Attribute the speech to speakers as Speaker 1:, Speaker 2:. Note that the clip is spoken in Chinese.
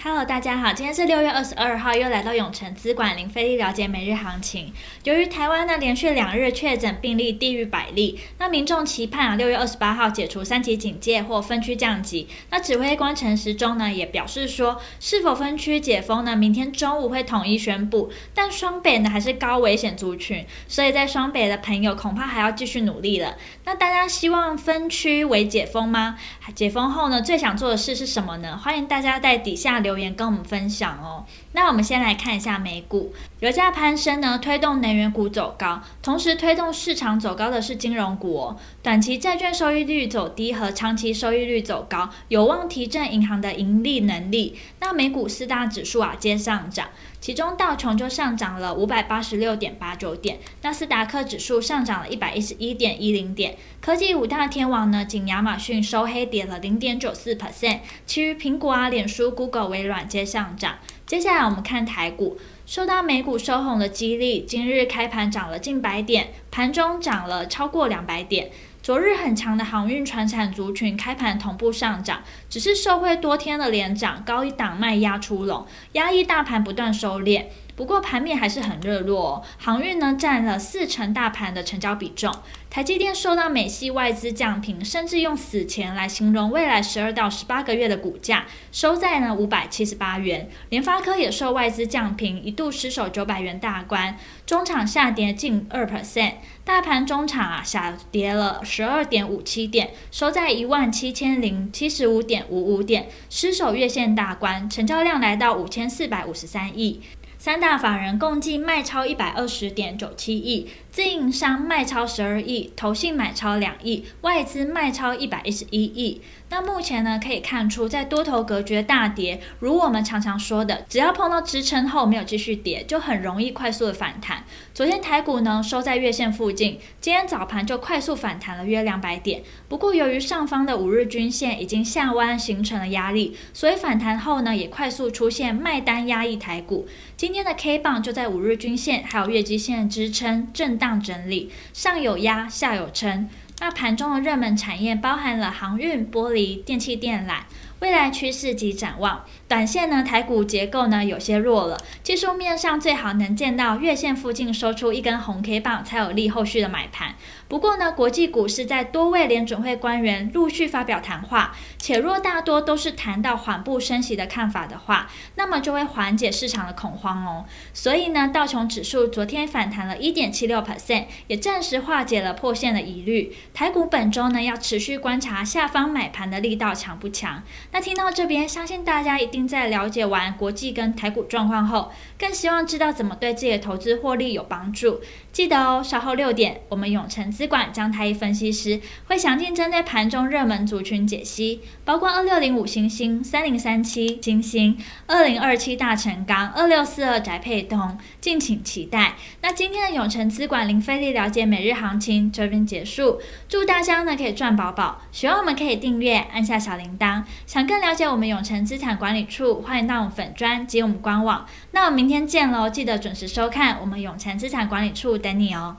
Speaker 1: Hello，大家好，今天是六月二十二号，又来到永城资管林飞力了解每日行情。由于台湾呢连续两日确诊病例低于百例，那民众期盼啊六月二十八号解除三级警戒或分区降级。那指挥官陈时中呢也表示说，是否分区解封呢？明天中午会统一宣布。但双北呢还是高危险族群，所以在双北的朋友恐怕还要继续努力了。那大家希望分区为解封吗？解封后呢最想做的事是什么呢？欢迎大家在底下留。留言跟我们分享哦。那我们先来看一下美股，油价攀升呢，推动能源股走高，同时推动市场走高的是金融股哦。短期债券收益率走低和长期收益率走高，有望提振银行的盈利能力。那美股四大指数啊皆上涨，其中道琼就上涨了五百八十六点八九点，纳斯达克指数上涨了一百一十一点一零点。科技五大天王呢，仅亚马逊收黑跌了零点九四 percent，其余苹果啊、脸书、Google、微软皆上涨。接下来我们看台股，受到美股收红的激励，今日开盘涨了近百点，盘中涨了超过两百点。昨日很强的航运、船产族群开盘同步上涨，只是受惠多天的连涨，高一档卖压出笼，压抑大盘不断收敛。不过盘面还是很热络，航运呢占了四成大盘的成交比重。台积电受到美系外资降评，甚至用死钱来形容未来十二到十八个月的股价，收在呢五百七十八元。联发科也受外资降评，一度失守九百元大关，中场下跌近二 percent，大盘中场啊下跌了十二点五七点，收在一万七千零七十五点五五点，失守月线大关，成交量来到五千四百五十三亿。三大法人共计卖超一百二十点九七亿，自营商卖超十二亿，投信买超两亿，外资卖超一百一十一亿。那目前呢，可以看出，在多头格局大跌，如我们常常说的，只要碰到支撑后没有继续跌，就很容易快速的反弹。昨天台股呢收在月线附近，今天早盘就快速反弹了约两百点。不过由于上方的五日均线已经下弯形成了压力，所以反弹后呢也快速出现卖单压抑台股。今今天的 K 棒就在五日均线还有月基线支撑震荡整理，上有压下有撑。那盘中的热门产业包含了航运、玻璃、电气电缆。未来趋势及展望，短线呢，台股结构呢有些弱了，技术面上最好能见到月线附近收出一根红 K 棒，才有利后续的买盘。不过呢，国际股市在多位联准会官员陆续发表谈话，且若大多都是谈到缓步升息的看法的话，那么就会缓解市场的恐慌哦。所以呢，道琼指数昨天反弹了一点七六 percent，也暂时化解了破线的疑虑。台股本周呢要持续观察下方买盘的力道强不强。那听到这边，相信大家一定在了解完国际跟台股状况后，更希望知道怎么对自己的投资获利有帮助。记得哦，稍后六点，我们永诚资管张太一分析师会详尽针对盘中热门族群解析，包括二六零五星星、三零三七星星、二零二七大成钢、二六四二宅配通，敬请期待。那今天的永诚资管零费力了解每日行情这边结束，祝大家呢可以赚饱饱，喜欢我们可以订阅，按下小铃铛。想更了解我们永诚资产管理处，欢迎到我们粉专及我们官网。那我们明天见喽，记得准时收看我们永诚资产管理处等你哦。